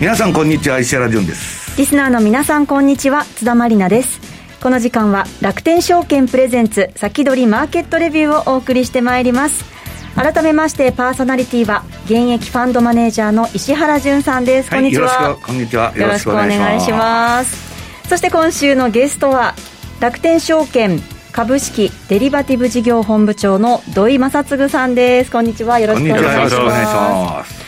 皆さんこんにちは石原潤です。リスナーの皆さんこんにちは津田まりなです。この時間は楽天証券プレゼンツ先取りマーケットレビューをお送りしてまいります。改めましてパーソナリティは現役ファンドマネージャーの石原潤さんです、はい、こんにちは。こんにちは。よろしくお願いします。そして今週のゲストは楽天証券株式デリバティブ事業本部長の土井正嗣さんです。こんにちはよろしくお願いします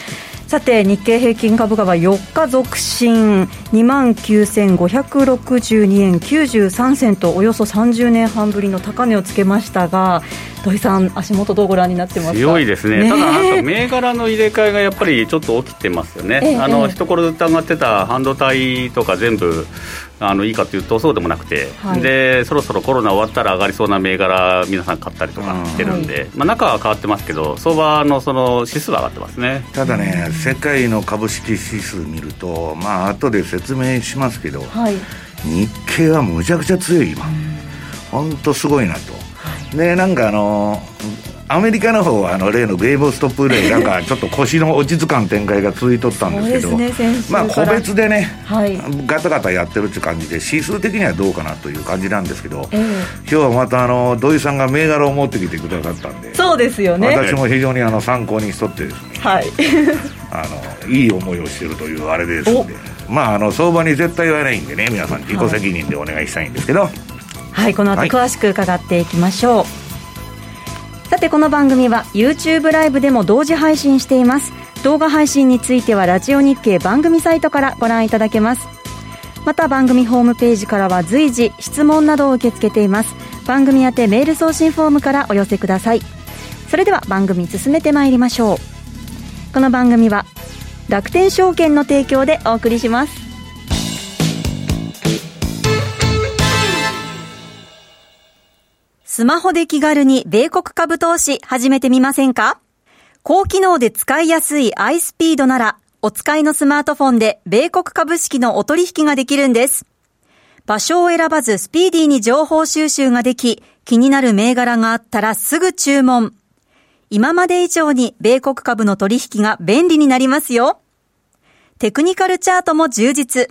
さて日経平均株価は4日続伸。2万9562円93銭とおよそ30年半ぶりの高値をつけましたが土井さん、足元どうご覧になってますか？強いですね、ね。ただ、銘柄の入れ替えがやっぱりちょっと起きてますよね、えー、あの一頃ずっと上がってた半導体とか全部あのいいかというとそうでもなくて、はい、でそろそろコロナ終わったら上がりそうな銘柄皆さん買ったりとかしてるんで、はい、まあ、中は変わってますけど相場のその指数は上がってますね。ただね、世界の株式指数見るとまあ後で説明しますけど、はい、日経はむちゃくちゃ強い今。本当すごいなと、でなんかあのアメリカの方はあの例のベイブストップでなんかちょっと腰の落ち着かん展開が続いとったんですけどね、まあ個別でね、はい、ガタガタやってるって感じで指数的にはどうかなという感じなんですけど、えー、今日はまたあの土井さんが銘柄を持ってきてくださったんでそうですよね。私も非常にあの参考にしとってですね、はい、あのいい思いをしてるというあれですんでまああの相場に絶対言わないんでね皆さん自己責任でお。願いしたいんですけど、はい、はい、この後詳しく伺っていきましょう、はいさてこの番組は YouTube ライブでも同時配信しています。動画配信についてはラジオ日経番組サイトからご覧いただけます。また番組ホームページからは随時質問などを受け付けています。番組宛てメール送信フォームからお寄せください。それでは番組進めてまいりましょう。この番組は楽天証券の提供でお送りします。スマホで気軽に米国株投資始めてみませんか？高機能で使いやすい iSpeed なら、お使いのスマートフォンで米国株式のお取引ができるんです。場所を選ばずスピーディーに情報収集ができ、気になる銘柄があったらすぐ注文。今まで以上に米国株の取引が便利になりますよ。テクニカルチャートも充実。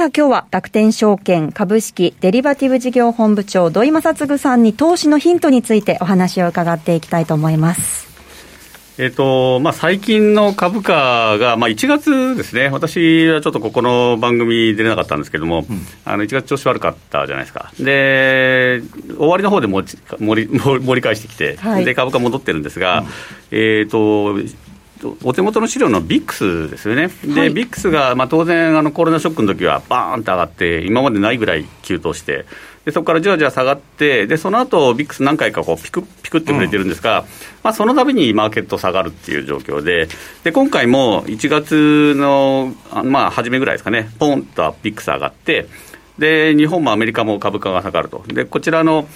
さあ今日は楽天証券株式デリバティブ事業本部長土井正嗣さんに投資のヒントについてお話を伺っていきたいと思います。えーとまあ、最近の株価が、まあ、1月ですね、私はちょっとここの番組出れなかったんですけども、うん、あの1月調子悪かったじゃないですか、で終わりの方で盛り盛り返してきて、はい、で株価戻ってるんですが、うん、えーとお手元の資料のビックスですよね、で、はい、ビックスが、まあ、当然あの、コロナショックの時はバーンと上がって、今までないぐらい急騰して、でそこからじわじわ下がって、でその後ビックス何回かこうピクピクってくれてるんですが、うん、まあ、その度にマーケット下がるっていう状況で、で今回も1月の、まあ、初めぐらいですかね、ポンとビックス上がって、で日本もアメリカも株価が下がると。でこちらの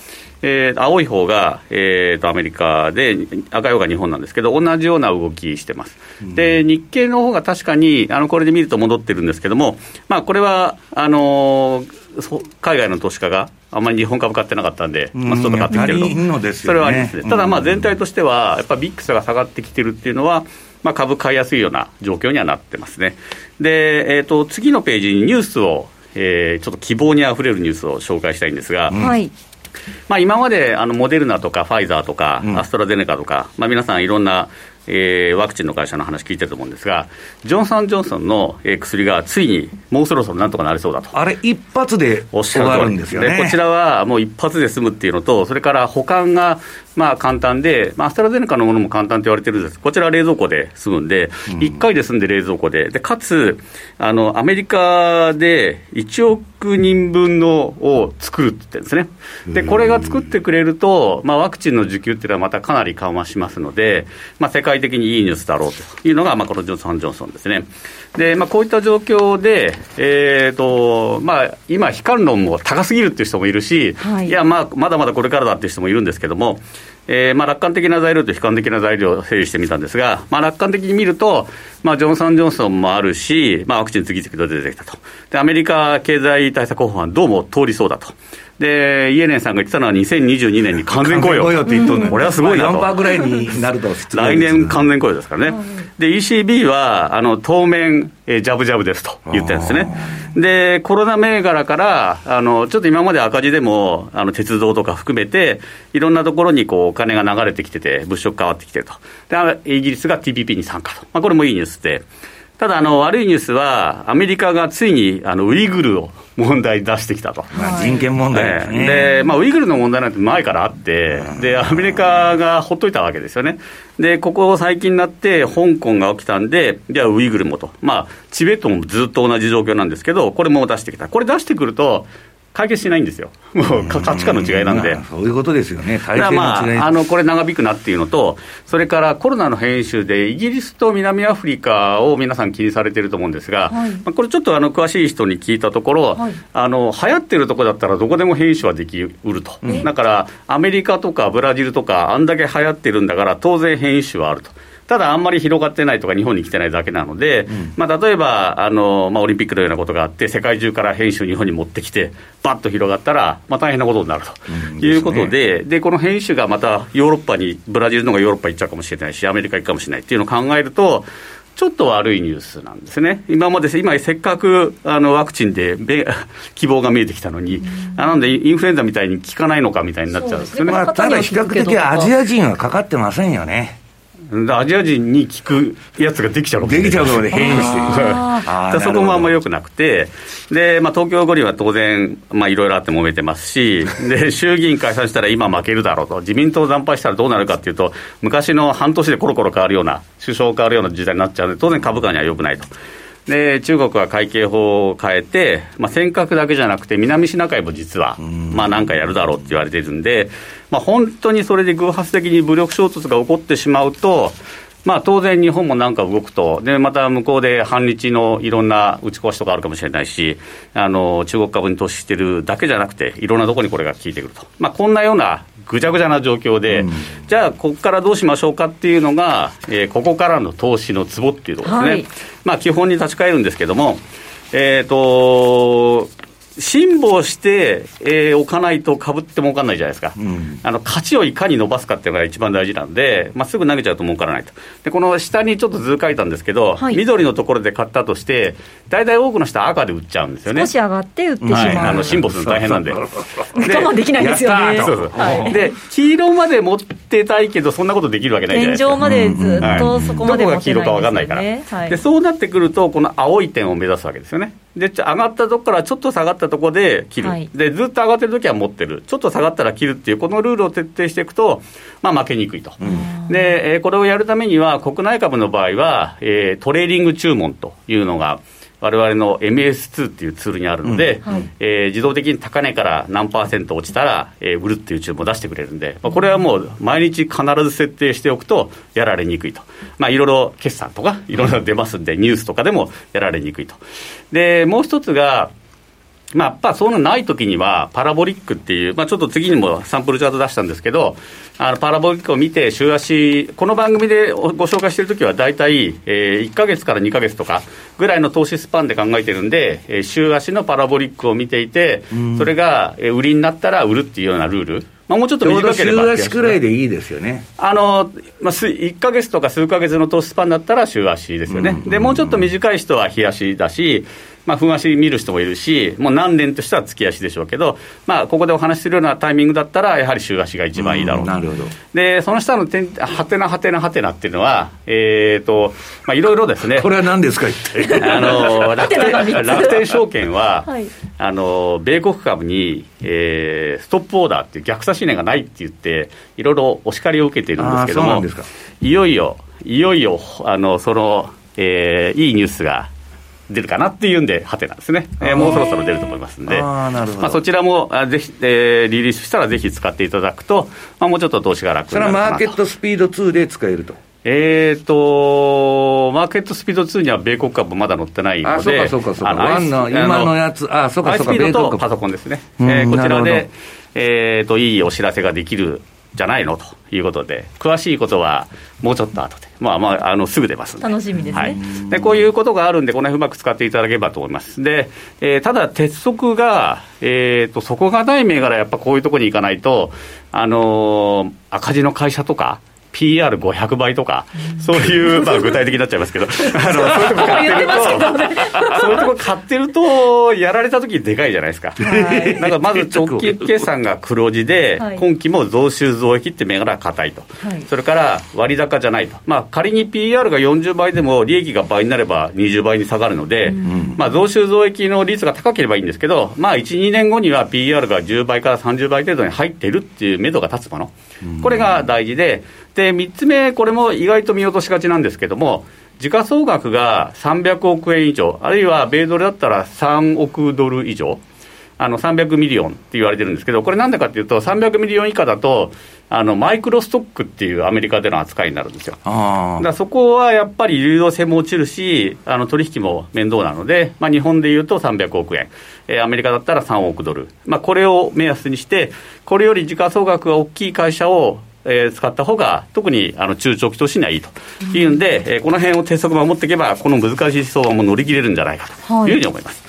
えー、青い方が、えーと、アメリカで、赤い方が日本なんですけど、同じような動きしてます。で、日経の方が確かに、あのこれで見ると戻ってるんですけども、まあ、これはあのー、海外の投資家があんまり日本株買ってなかったんで、まあ、ちょっと買ってきてると、ね、それはありますね、ただ、まあ、全体としては、やっぱビックスが下がってきてるっていうのは、まあ、株買いやすいような状況にはなってますね。で、えーと、次のページにニュースを、えー、ちょっと希望にあふれるニュースを紹介したいんですが、はい。まあ、今まであのモデルナとかファイザーとか、アストラゼネカとか、まあ、皆さんいろんなえー、ワクチンの会社の話聞いてると思うんですが、ジョンソン・ジョンソンの、えー、薬がついにもうそろそろなんとかなりそうだと。あれ、一発で終わるんですよね。こちらはもう一発で済むっていうのと、それから保管がまあ簡単で、まあ、アストラゼネカのものも簡単と言われてるんです、こちらは冷蔵庫で済むんで、うん、1回で済んで冷蔵庫で、でかつあの、アメリカで1億人分のを作るって言ってるんですね、でこれが作ってくれると、まあ、ワクチンの需給っていうのはまたかなり緩和しますので、まあ、世界的にいいニュースだろうというのが、まあ、このジョンソン・ジョンソンですね。でまあ、こういった状況で、えーとまあ、今、悲観論も高すぎるっていう人もいるし、はい、いや、まあ、まだまだこれからだっていう人もいるんですけども、えーまあ、楽観的な材料と悲観的な材料を整理してみたんですが、まあ、楽観的に見ると、まあ、ジョンソン・ジョンソンもあるし、まあ、ワクチン次々と出てきたとで、アメリカ経済対策法案、どうも通りそうだと。で、イエレンさんが言ってたのは2022年に完全雇用。雇用って言っとこれはすごいなと。4%ぐらいになると、来年完全雇用ですからね。で、ECB は、あの、当面、えー、ジャブジャブですと言ってるんですね。で、コロナ銘柄から、あの、ちょっと今まで赤字でも、あの、鉄道とか含めて、いろんなところにこう、お金が流れてきてて、物色変わってきてると。で、イギリスが TPP に参加と。まあ、これもいいニュースで。ただあの、悪いニュースは、アメリカがついにあのウイグルを問題出してきたと、まあ、人権問題ですね、でまあ、ウイグルの問題なんて前からあって、でアメリカがほっといたわけですよね、でここ最近になって、香港が起きたんで、じゃあウイグルもと、まあ、チベットもずっと同じ状況なんですけど、これも出してきた、これ出してくると、解決しないんですよ、もう価値観の違いなんで。そういうことですよね、体制まあ、あのこれ、長引くなっていうのと、それからコロナの変異種で、イギリスと南アフリカを皆さん気にされてると思うんですが、はい、まあ、これ、ちょっとあの詳しい人に聞いたところ、はい、あの流行ってるところだったら、どこでも変異種はできうると、だからアメリカとかブラジルとか、あんだけ流行ってるんだから、当然変異種はあると。ただ、あんまり広がってないとか、日本に来てないだけなので、うん、まあ、例えばあの、まあ、オリンピックのようなことがあって、世界中から変異種を日本に持ってきて、ばっと広がったら、まあ、大変なことになるということで、うん、で、ね、この変異種がまたヨーロッパに、ブラジルの方がヨーロッパ行っちゃうかもしれないし、アメリカ行くかもしれないっていうのを考えると、ちょっと悪いニュースなんですね、今まで、今、せっかくあのワクチンで 希望が見えてきたのに、うん、なのでインフルエンザみたいに効かないのかみたいになっちゃうんですよね、まあ、ただ比較的アジア人はかかってませんよね。アジア人に効くやつができちゃうで。きちゃうので変異して。そこもあんまよくなくて、でまあ、東京五輪は当然、いろいろあって揉めてますし、で 衆議院解散したら今負けるだろうと、自民党惨敗したらどうなるかっていうと、昔の半年でコロコロ変わるような、首相変わるような時代になっちゃうので、当然株価にはよくないと。で中国は会計法を変えて、まあ、尖閣だけじゃなくて、南シナ海も実は、まあ、なんかやるだろうって言われてるんで、まあ、本当にそれで偶発的に武力衝突が起こってしまうと、まあ、当然、日本もなんか動くと、でまた向こうで反日のいろんな打ち壊しとかあるかもしれないし、あの中国株に投資してるだけじゃなくて、いろんなところにこれが効いてくると、まあ、こんなようなぐちゃぐちゃな状況で、うん、じゃあ、ここからどうしましょうかっていうのが、えー、ここからの投資のツボっていうところですね、はい、まあ、基本に立ち返るんですけども、えーと辛抱して、えー、おかないと株って儲かんないじゃないですか、うん、あの勝ちをいかに伸ばすかっていうのが一番大事なんで、まあ、すぐ投げちゃうと儲からないと、でこの下にちょっと図書いたんですけど、はい、緑のところで買ったとして、大体多くの人は赤で売っちゃうんですよね。少し上がって売ってしまう、はい、あの辛抱するの大変なんで。我慢できないですよね。そうそう。はい、で黄色まで持ってたいけど、そんなことできるわけないじゃないですか。天井までずっとそこまで、ね、どこが黄色か分かんないから、でそうなってくると、この青い点を目指すわけですよね。で上がったとこからちょっと下がったところで切る、はい、でずっと上がってるときは持ってる、ちょっと下がったら切るっていう、このルールを徹底していくと、まあ、負けにくいと、で、えー、これをやるためには、国内株の場合は、えー、トレーリング注文というのが、われわれの MS2 っていうツールにあるので、うん。はい、えー、自動的に高値から何パーセント落ちたら、えー、売るっていう注文を出してくれるんで、まあ、これはもう毎日必ず設定しておくとやられにくいと、まあ、いろいろ決算とかいろいろ出ますんで、ニュースとかでもやられにくいと。でもう一つがまあ、やっぱそういうのないときには、パラボリックっていう、まあ、ちょっと次にもサンプルチャート出したんですけど、あのパラボリックを見て、週足、この番組でご紹介しているときは、大体、えー、1か月から2か月とかぐらいの投資スパンで考えてるんで、えー、週足のパラボリックを見ていて、それが売りになったら売るっていうようなルール。まあ、もうちょっと短ければ週足くらいでいいですよね。あの、まあ、1か月とか数か月の投資スパンだったら週足ですよね。で、もうちょっと短い人は日足だし、まあ、分足見る人もいるし、もう何年としては月足でしょうけど、まあ、ここでお話しするようなタイミングだったら、やはり週足が一番いいだろうなるほど。で、その下の点、はてなはてなはてなっていうのは、えーとまあ、いろいろですね、これは何ですか、一体？あの楽天楽天証券は、はい。あの米国株に、えーストップオーダーっていう逆差し値がないって言って、いろいろお叱りを受けているんですけどもあーそうなんですか、いよいよ、いよいよ、あのその、えーいいニュースが出るかなっていうんで、はてなんですね、えーもうそろそろ出ると思いますんで、あーなるほど。まあ、そちらもあぜひ、えーリリースしたらぜひ使っていただくと、まあ、もうちょっと投資が楽それはになるかなとマーケットスピード2で使えると。えーと、マーケットスピード2には米国株まだ載ってないので、あ、そうかそうかそうか。あの今のやつ、あ、そうかそうか、米国パソコンですね、うんえーこちらで、えーと、いいお知らせができるじゃないの？ということで、詳しいことはもうちょっと後で、まあまあ、あのすぐ出ます楽しみですね。はい、でこういうことがあるんで、この辺うまく使っていただければと思います。で、えーただ、鉄則が、えーと、底がない銘柄、やっぱこういうところに行かないと、あのー赤字の会社とか、PR500 倍とか、そういう、まあ、具体的になっちゃいますけど、あのそういうとこ買ってると、そういうとこ買ってると、やられた時でかいじゃないですか。はい。なんかまず直近決算が黒字で、はい。今期も増収増益って銘柄が硬いと、はい。それから割高じゃないと、まあ、仮に PR が40倍でも利益が倍になれば20倍に下がるので、まあ、増収増益の率が高ければいいんですけど、まあ、1、2年後には PR が10倍から30倍程度に入っているっていう目処が立つもの、これが大事で、で3つ目、これも意外と見落としがちなんですけども、時価総額が300億円以上、あるいは米ドルだったら3億ドル以上。あの300 million って言われてるんですけど、これなんでかっていうと、300 million 以下だと、あの micro stock っていうアメリカでの扱いになるんですよ。あだそこはやっぱり流動性も落ちるし、あの取引も面倒なので、まあ、日本でいうと300億円、えーアメリカだったら3億ドル、まあ、これを目安にして、これより時価総額が大きい会社を、えー使った方が、特にあの中長期投資にはいいというんで、えーこの辺を鉄則守っていけば、この難しい相場も乗り切れるんじゃないかというふうに思います。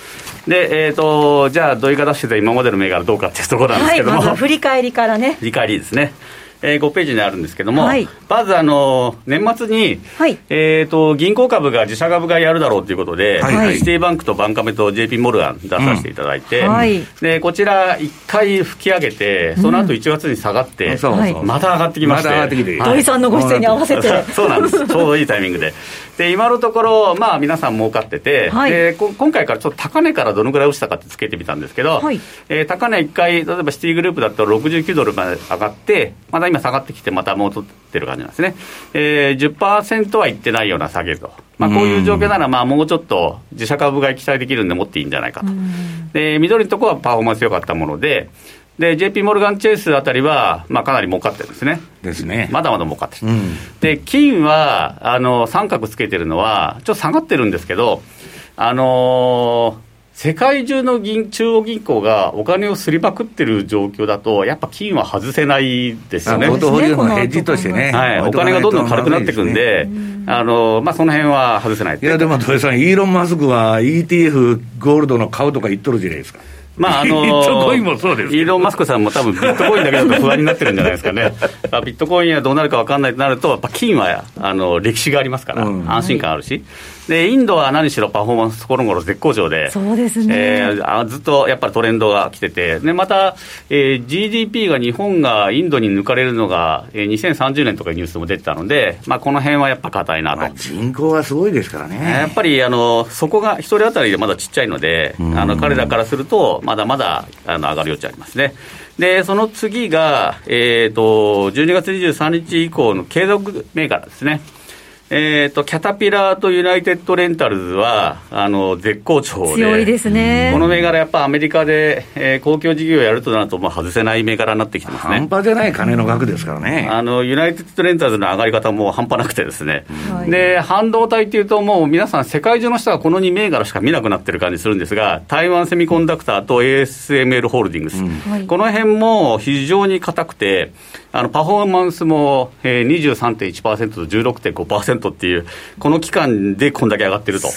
で、えー、とじゃあ、土井が出してた今までの銘柄どうかっていうところなんですはい、けども、まずは振り返りからね。振り返りですね。えー、5ページにあるんですけども、はい。まずあの年末に、はい。えー、と銀行株が自社株買いやるだろうということで、はい。はい。シティバンクとバンカメと JP モルガン出させていただいて、うんはい。でこちら、1回吹き上げて、その後1月に下がって、うはい。そう。また上がってきまして、まてきて。はい。土井さんのご出演に合わせて。そうなんです、ちょうどいいタイミングで。で、今のところ、まあ、皆さん儲かってて、はい。でこ今回からちょっと高値からどのぐらい落ちたかってつけてみたんですけど、はい。えー高値1回、例えばシティグループだと69ドルまで上がって、また今下がってきて、また戻ってる感じなんですね。えー、10%はいってないような下げと。まあ、こういう状況なら、まあ、もうちょっと自社株買い期待できるんで持っていいんじゃないかと。で、緑のところはパフォーマンス良かったもので、で、JP モルガンチェイスあたりは、まあ、かなり儲かってるんですね。ですね。まだまだ儲かってる。うん。で、金は、あの、三角つけてるのは、ちょっと下がってるんですけど、あのー世界中の銀中央銀行がお金をすりまくってる状況だと、やっぱ金は外せないですよね。ポートフォリオのヘッジとしてね。はい、お金がどんどん軽くなっていくんで、あのまあ、その辺は外せない。いや、でも土井さん、イーロン・マスクは ETF ゴールドの買うとか言っとるじゃないですか。まああの ビットコインもそうですイーロン・マスクさんも多分ビットコインだけだと不安になってるんじゃないですかね、まあビットコインはどうなるか分かんないとなると、やっぱ金はあの歴史がありますから、うん安心感あるし、で、インドは何しろパフォーマンスこの頃絶好調で、そうですねえーあずっとやっぱりトレンドが来てて、でまた、えー GDP が日本がインドに抜かれるのが、えー2030年とかニュースも出てたので、まあ、この辺はやっぱ硬いなと。まあ、人口はすごいですからね。やっぱりあのそこが一人当たりでまだちっちゃいので、んあの彼らからすると、まだまだあの上がる余地ありますね。で、その次が、えー、と12月23日以降の継続銘柄ですね。えー、とキャタピラーとユナイテッドレンタルズはあの絶好調で強いですね。この銘柄、やっぱアメリカで、えー公共事業をやるとなると、もう外せない銘柄になってきてますね。半端じゃない金の額ですからね。あのユナイテッドレンタルズの上がり方も半端なくてですね、はいで半導体っていうと、もう皆さん、世界中の人がこの2銘柄しか見なくなってる感じするんですが、台湾セミコンダクターと ASML ホールディングス、はいこの辺も非常に硬くて、あのパフォーマンスも、えー、23.1%と16.5%っていう、この期間でこんだけ上がってると、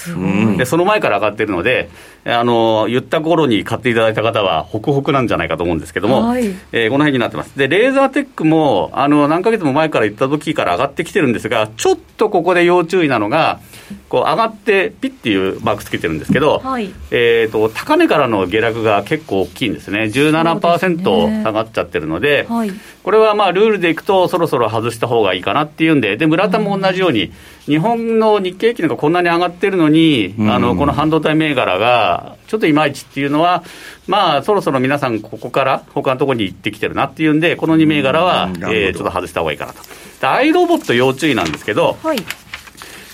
でその前から上がってるので、あの言った頃に買っていただいた方は、ホクホクなんじゃないかと思うんですけども、はい。えーこの辺になってます。で、レーザーテックも、あの、何ヶ月も前から言った時から上がってきてるんですが、ちょっとここで要注意なのが、こう上がってピッっていうマークつけてるんですけど、はい、えーと、高値からの下落が結構大きいんですね、17%下がっちゃってるので、でねはい、これはまあルールでいくと、そろそろ外した方がいいかなっていうんで、で村田も同じように、日本の日経平均がこんなに上がってるのに、うん、あのこの半導体銘柄がちょっといまいちっていうのは、まあ、そろそろ皆さん、ここから他のところに行ってきてるなっていうんで、この2銘柄は、えー、ちょっと外した方がいいかなと。アイロボット要注意なんですけど、はい。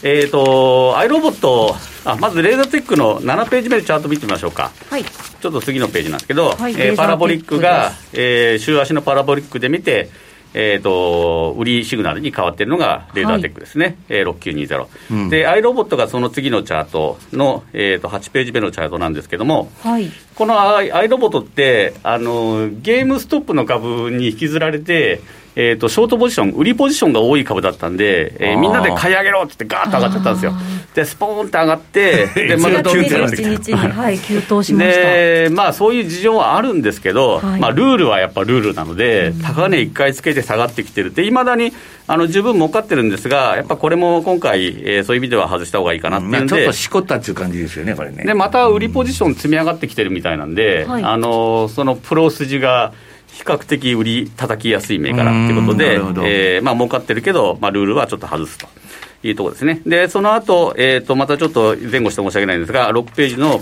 えーと、アイロボットあ、まずレーザーテックの7ページ目でチャート見てみましょうか、はい、ちょっと次のページなんですけど、はい、えー、パラボリックが、えー、週足のパラボリックで見て、えーと、売りシグナルに変わっているのがレーザーテックですね、はい、えー、6920、うん、で、アイロボットがその次のチャートの、えーと、8ページ目のチャートなんですけども、はい、このアイアイロボットってあの、ゲームストップの株に引きずられて、えーと、ショートポジション、売りポジションが多い株だったんで、えー、みんなで買い上げろって言って、ガーッと上がっちゃったんですよ。で、スポーンって上がって、で、また急騰してきた。はい、急騰しました。で、まあ、そういう事情はあるんですけど、はい、まあ、ルールはやっぱルールなので、高値1回つけて下がってきてるって、いまだにあの十分儲かってるんですが、やっぱこれも今回、えー、そういう意味では外した方がいいかなっていうんで、まあ、ちょっとしこったっていう感じですよね、これね。で、また売りポジション積み上がってきてるみたいなんで、はい、あのそのプロ筋が、比較的売り叩きやすい銘柄ということで、えー、まあ儲かってるけど、まあ、ルールはちょっと外すというところですね。で、その後、えっ、ー、と、またちょっと前後して申し訳ないんですが、6ページの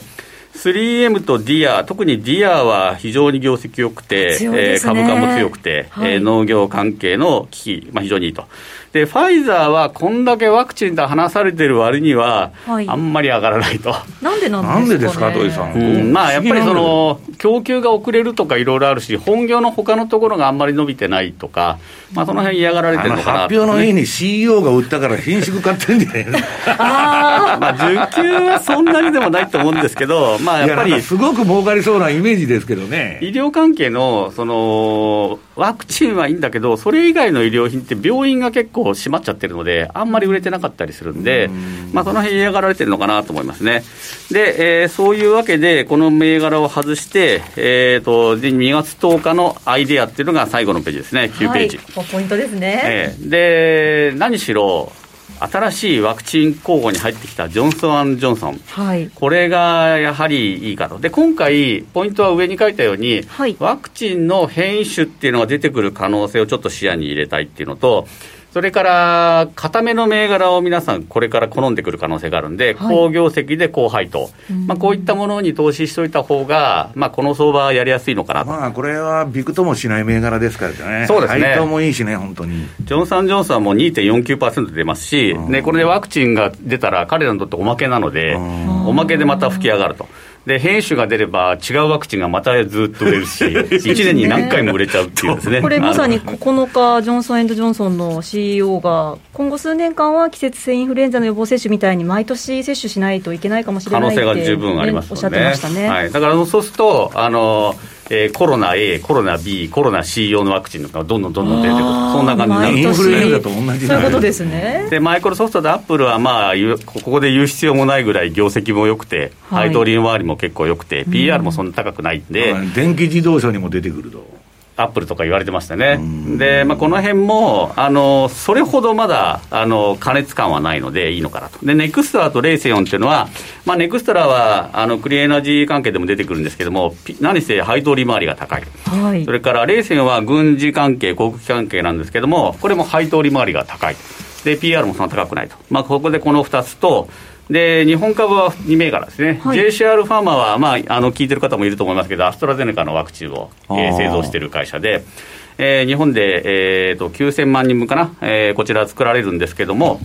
3M とディア、特にディアは非常に業績良くて、ねえー、株価も強くて、はい、えー、農業関係の機器、まあ、非常にいいと。で、ファイザーはこんだけワクチンと話されてる割には、あんまり上がらないと。なんでなんですか、ね、なんでですか、土井さん？うん、まあ、やっぱりその、供給が遅れるとかいろいろあるし、本業の他のところがあんまり伸びてないとか、まあ、その辺嫌がられてるのかな、発表の日に CEO が売ったから品種買ってんじゃないの？あ まあ、需給はそんなにでもないと思うんですけど、まあ、やっぱり。すごく儲かりそうなイメージですけどね。医療関係の、その、ワクチンはいいんだけど、それ以外の医療品って病院が結構閉まっちゃってるので、あんまり売れてなかったりするんで、まあ、その辺嫌がられてるのかなと思いますね。で、えー、そういうわけで、この銘柄を外して、えっ、ー、と、2月10日のアイデアっていうのが最後のページですね、9ページ。はい、ポイントですね。えー、で、何しろ、新しいワクチン候補に入ってきたジョンソン・ジョンソン、はい、これがやはりいいかと、で今回、ポイントは上に書いたように、はい、ワクチンの変異種っていうのが出てくる可能性をちょっと視野に入れたいっていうのと、それから、固めの銘柄を皆さん、これから好んでくる可能性があるんで、はい、高業績で高配当、まあ、こういったものに投資しておいた方が、まあ、この相場はやりやすいのかなと。まあ、これはびくともしない銘柄ですからね。そうですね。配当もいいしね、本当に。ジョンソン・ジョンソンも2.49%出ますし、ね、これでワクチンが出たら、彼らにとっておまけなので、おまけでまた吹き上がると。で変種が出れば違うワクチンがまたずっと売れるし、1年に何回も売れちゃうっていうですね。これまさに9日、ジョンソン・エンド・ジョンソンの CEO が、今後数年間は季節性インフルエンザの予防接種みたいに、毎年接種しないといけないかもしれない可能性が十分あります、ね、おっしゃってましたね。はい、だからそうするとあのえー、コロナ A、コロナ B、コロナ C 用のワクチンがどんどんどんどん出てくる、そんな感じになるインフルエンザと同じそういうことですね。でマイクロソフトとアップルは、まあ、ここで言う必要もないぐらい業績も良くて、はい、配当利回りも結構良くて、PR もそんな高くないんで、電気自動車にも出てくると。アップルとか言われてましたね、でまあ、この辺もあも、それほどまだあの加熱感はないのでいいのかなと、でネクストラとレイセオンっていうのは、まあ、ネクストラはあのクリエエナジー関係でも出てくるんですけども、何せ配当利回りが高い、はい、それからレイセオンは軍事関係、航空機関係なんですけども、これも配当利回りが高い、で PR もそんな高くないと、まあ、ここでこの2つと、で日本株は2銘柄ですね、はい、JCR ファーマーは、まあ、あの聞いてる方もいると思いますけど、アストラゼネカのワクチンを、えー、製造している会社で、えー、日本で、えーと、9000万人分かな、えー、こちら作られるんですけども、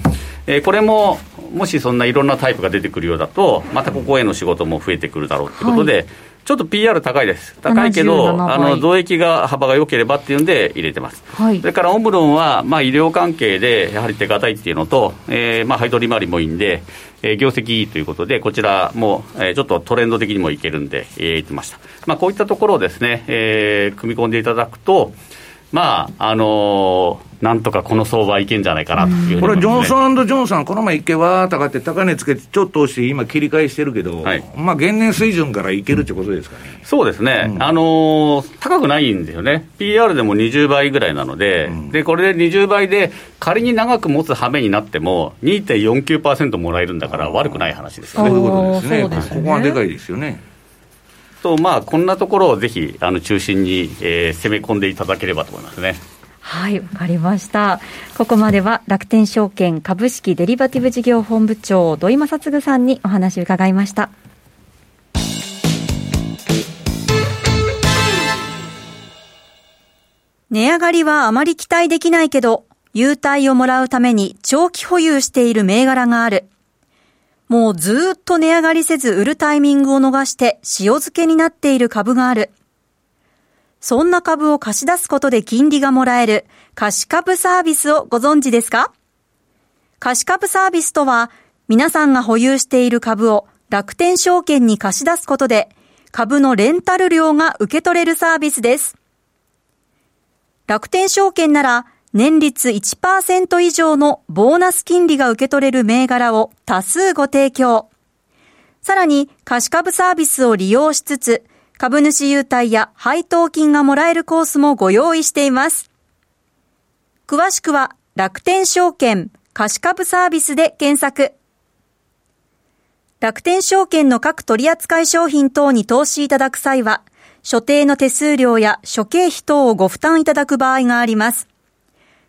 えー、これももしそんないろんなタイプが出てくるようだと、またここへの仕事も増えてくるだろうということで、はい。ちょっと PR 高いです、高いけど、あの増益が幅が良ければっていうんで入れてます、はい、それからオムロンは、まあ、医療関係でやはり手堅いっていうのと、えーまあ、配当利回りもいいんで、えー、業績いいということで、こちらも、えー、ちょっとトレンド的にもいけるんで、えー、言ってました、まあ、こういったところをですね、えー、組み込んでいただくと、まあ、あのー、なんとかこの相場いけんじゃないかなという、ね、これ、ジョンソンジョンソン、この前一回わーっと上がって、高値つけて、ちょっと押して、今、切り返してるけど、はい、まあ、現年水準からいけるってことですかね。そうですね、うん、あのー、高くないんですよね、PR でも20倍ぐらいなので、うん、でこれで20倍で、仮に長く持つ羽目になっても、2.49%もらえるんだから、悪くない話ですよね。そういうことですね、すね。ここはでかいですよね。と、まあ、こんなところをぜひあの中心に、えー、攻め込んでいただければと思いますね。はい、わかりました。ここまでは楽天証券株式デリバティブ事業本部長土井正嗣さんにお話を伺いました。値上がりはあまり期待できないけど、優待をもらうために長期保有している銘柄がある。もうずっと値上がりせず売るタイミングを逃して塩漬けになっている株がある。そんな株を貸し出すことで金利がもらえる貸株サービスをご存知ですか？貸株サービスとは皆さんが保有している株を楽天証券に貸し出すことで株のレンタル料が受け取れるサービスです。楽天証券なら年率1%以上のボーナス金利が受け取れる銘柄を多数ご提供。さらに貸株サービスを利用しつつ、株主優待や配当金がもらえるコースもご用意しています。詳しくは楽天証券貸株サービスで検索。楽天証券の各取扱商品等に投資いただく際は、所定の手数料や諸経費等をご負担いただく場合があります。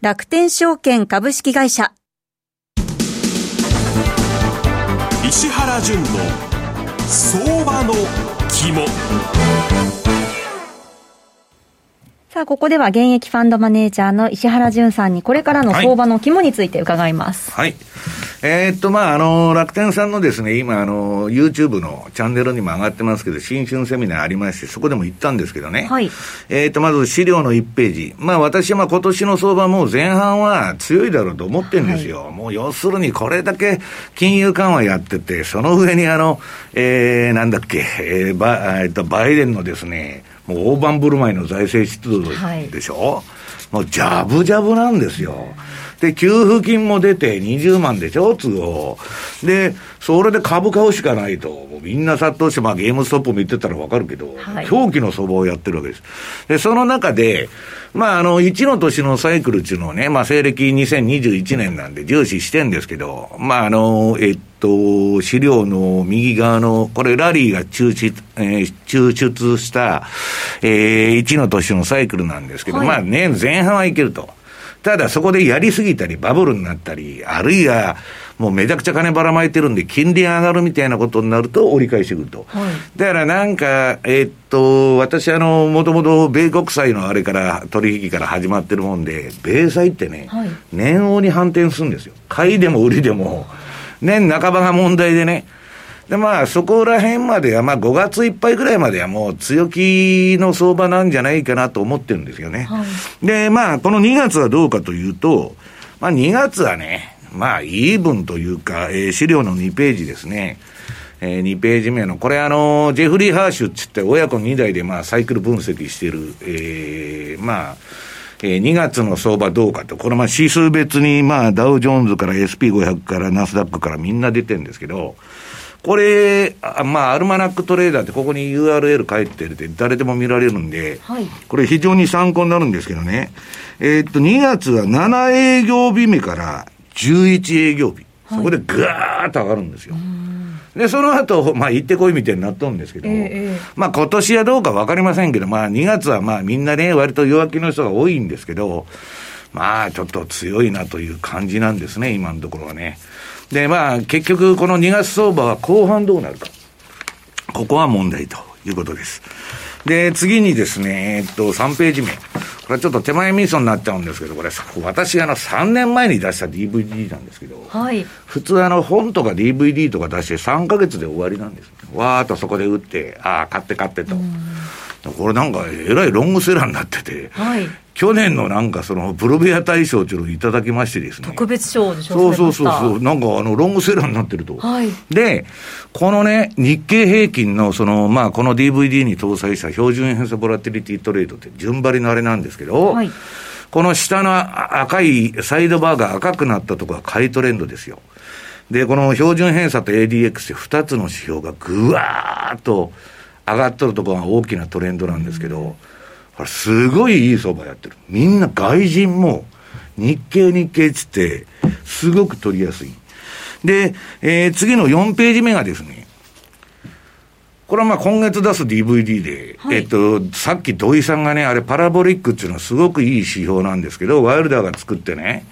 楽天証券株式会社。石原淳の相場の肝さあ、ここでは現役ファンドマネージャーの石原淳さんにこれからの相場の肝について伺います。はい、はいえー、っと、まあ、あの、楽天さんのですね、今、あの、YouTube のチャンネルにも上がってますけど、新春セミナーありまして、そこでも言ったんですけどね。はい。えー、っと、まず資料の1ページ。まあ、私はまあ、今年の相場も前半は強いだろうと思ってるんですよ。はい、もう、要するにこれだけ金融緩和やってて、その上にあの、えー、なんだっけ、えー、バ、えっと、バイデンのですね、もう大盤振る舞いの財政出動でしょ、はい、もう、ジャブジャブなんですよ。で、給付金も出て20万でしょ、都合。で、それで株買うしかないと。みんな殺到して、まあゲームストップも言ってたらわかるけど、はい、狂気の相場をやってるわけです。で、その中で、まああの、1の年のサイクルっていうのをね、まあ西暦2021年なんで重視してんですけど、まああの、えっと、資料の右側の、これラリーが抽出、えー、抽出した、えー、1の年のサイクルなんですけど、はい、まあ年前半はいけると。ただそこでやりすぎたり、バブルになったり、あるいは、もうめちゃくちゃ金ばらまいてるんで、金利上がるみたいなことになると折り返してくると。はい、だからなんか、えー、っと、私あの、もともと米国債のあれから、取引から始まってるもんで、米債ってね、はい、年王に反転するんですよ。買いでも売りでも、年半ばが問題でね、で、まあ、そこら辺までは、まあ、5月いっぱいぐらいまではもう強気の相場なんじゃないかなと思ってるんですよね。はい、で、まあ、この2月はどうかというと、まあ、2月はね、まあ、イーブンというか、えー、資料の2ページですね。えー、2ページ目の、これあの、ジェフリー・ハーシュっつって親子2代でまあサイクル分析してる、えー、まあ、えー、2月の相場どうかと、これまあ指数別にまあダウジョーンズから SP500 からナスダックからみんな出てるんですけど、これ、あまあ、アルマナックトレーダーってここに URL 書いてるって誰でも見られるんで、はい、これ非常に参考になるんですけどね。えー、っと、2月は7営業日目から11営業日。そこでぐーっと上がるんですよ。で、その後、まあ、行ってこいみたいになっとるんですけど、えー、まあ、今年はどうかわかりませんけど、まあ、2月はまあ、みんなね、割と弱気の人が多いんですけど、まあ、ちょっと強いなという感じなんですね、今のところはね。で、まあ、結局、この2月相場は後半どうなるか。ここは問題ということです。で、次にですね、えっと、3ページ目。これちょっと手前味噌になっちゃうんですけど、これ、私、あの、3年前に出した DVD なんですけど、はい、普通、あの、本とか DVD とか出して3か月で終わりなんです、わーっとそこで売って、ああ、買って買ってと。これなんか、えらいロングセラーになってて、はい、去年のなんかそのプロベア大賞というのをいただきましてですね。特別賞でしょそうそうそうそう。なんかあの、ロングセラーになってると。はい。で、このね、日経平均のその、まあ、この DVD に搭載した標準偏差ボラティリティトレードって順張りのあれなんですけど、はい。この下の赤いサイドバーが赤くなったところは買いトレンドですよ。で、この標準偏差と ADX って2つの指標がぐわーっと上がっとるところが大きなトレンドなんですけど、すごいいい相場やってる。みんな外人も日経日経つって、すごく取りやすい。で、えー、次の4ページ目がですね、これはまあ今月出す DVD で、はい、えっと、さっき土井さんがね、あれパラボリックっていうのはすごくいい指標なんですけど、ワイルダーが作ってね、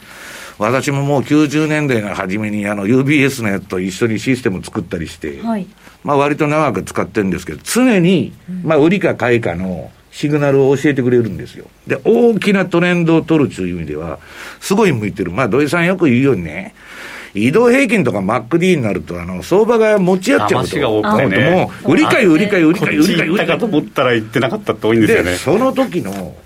私ももう90年代の初めにあの UBS のやつと一緒にシステム作ったりして、はい、まあ割と長く使ってるんですけど、常に、まあ売りか買いかのシグナルを教えてくれるんですよ。で、大きなトレンドを取るという意味では、すごい向いてる。まあ、土井さんよく言うようにね、移動平均とか MacD になると、あの、相場が持ち合っちゃうと。が多くてね。もう、売り買い売り買い売り買い売り買い売り買い。と思ったら言ってなかったって多いんですよね。その時の、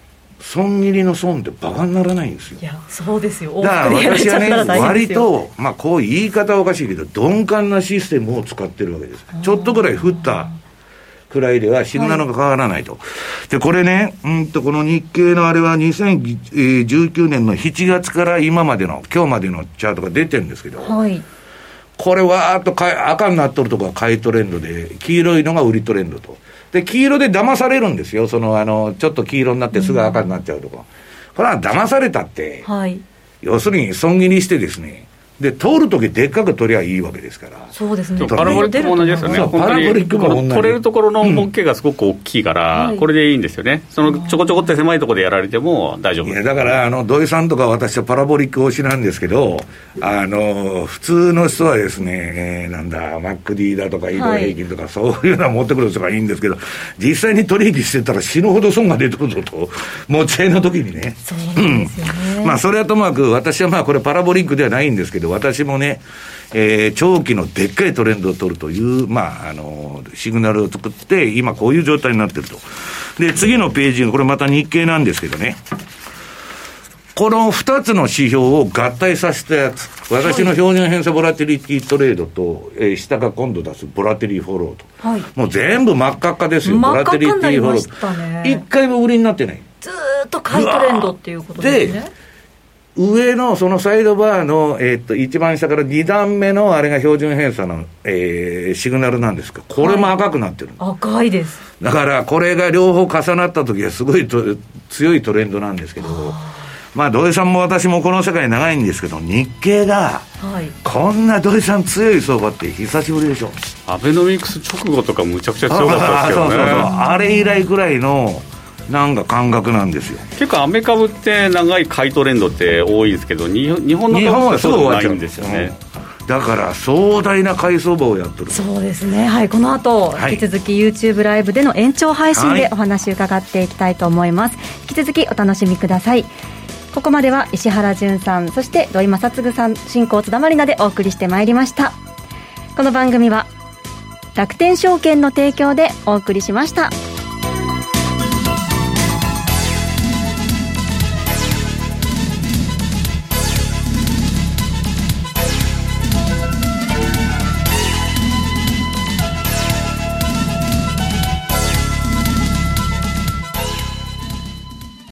損切りの損ってバカにならないんですよ。いや、そうですよ。だから私はね、割と、まあこう言い方はおかしいけど、鈍感なシステムを使ってるわけです。ちょっとぐらい降ったくらいではシグナルが変わらないと。はい、で、これね、うんと、この日経のあれは2019年の7月から今までの、今日までのチャートが出てるんですけど、はい、これわーっと赤になっとるところが買いトレンドで、黄色いのが売りトレンドと。で、黄色で騙されるんですよ。その、あの、ちょっと黄色になってすぐ赤になっちゃうとか。うん、これは騙されたって、はい、要するに損切りしてですね、で、通るときでっかく取りゃいいわけですから。そうですね。パラボリックも同じですよね。パラボリックも同じ。取れるところの本気がすごく大きいから、うん、これでいいんですよね。そのちょこちょこって狭いところでやられても大丈夫。いや、だから、あの、土井さんとか私はパラボリック推しなんですけど、あの、普通の人はですね、えー、なんだ、マック D だとか移動平均とか、はい、そういうのは持ってくる人がいいんですけど、実際に取引してたら死ぬほど損が出てくるぞと、持ち合いの時にね。そうなんですよね。うん、まあ、それはともかく、私はまあ、これパラボリックではないんですけど、私もね、えー、長期のでっかいトレンドを取るという、まあ、あの、シグナルを作って、今こういう状態になってると。で、次のページ、これまた日経なんですけどね。この2つの指標を合体させたやつ、私の標準偏差ボラティリティトレードと、えー、下が今度出すボラティリフォローと、はい、もう全部真っ赤っかですよ、ボラティリティフォロー。一回も売りになってない。ずっと買いトレンドっていうことですね。上のそのサイドバーの、えー、っと一番下から2段目のあれが標準偏差の、えー、シグナルなんですか、これも赤くなってる、はい、赤いです。だからこれが両方重なった時はすごいと強いトレンドなんですけど、まあ土井さんも私もこの世界長いんですけど、日経が、はい、こんな土井さん強い相場って久しぶりでしょ。アベノミクス直後とかむちゃくちゃ強かったですけどね。そうそうそう。あれ以来ぐらいのなんか感覚なんですよ。結構アメ株って長い買いトレンドって多いですけど日本の株はそうないんですよね、だから壮大な買い相場をやってる。そうですね。はいこの後、引き続き YouTube ライブでの延長配信でお話伺っていきたいと思います、はい、引き続きお楽しみください。ここまでは石原潤さんそして土井正嗣さん進行津田まりなでお送りしてまいりました。この番組は楽天証券の提供でお送りしました。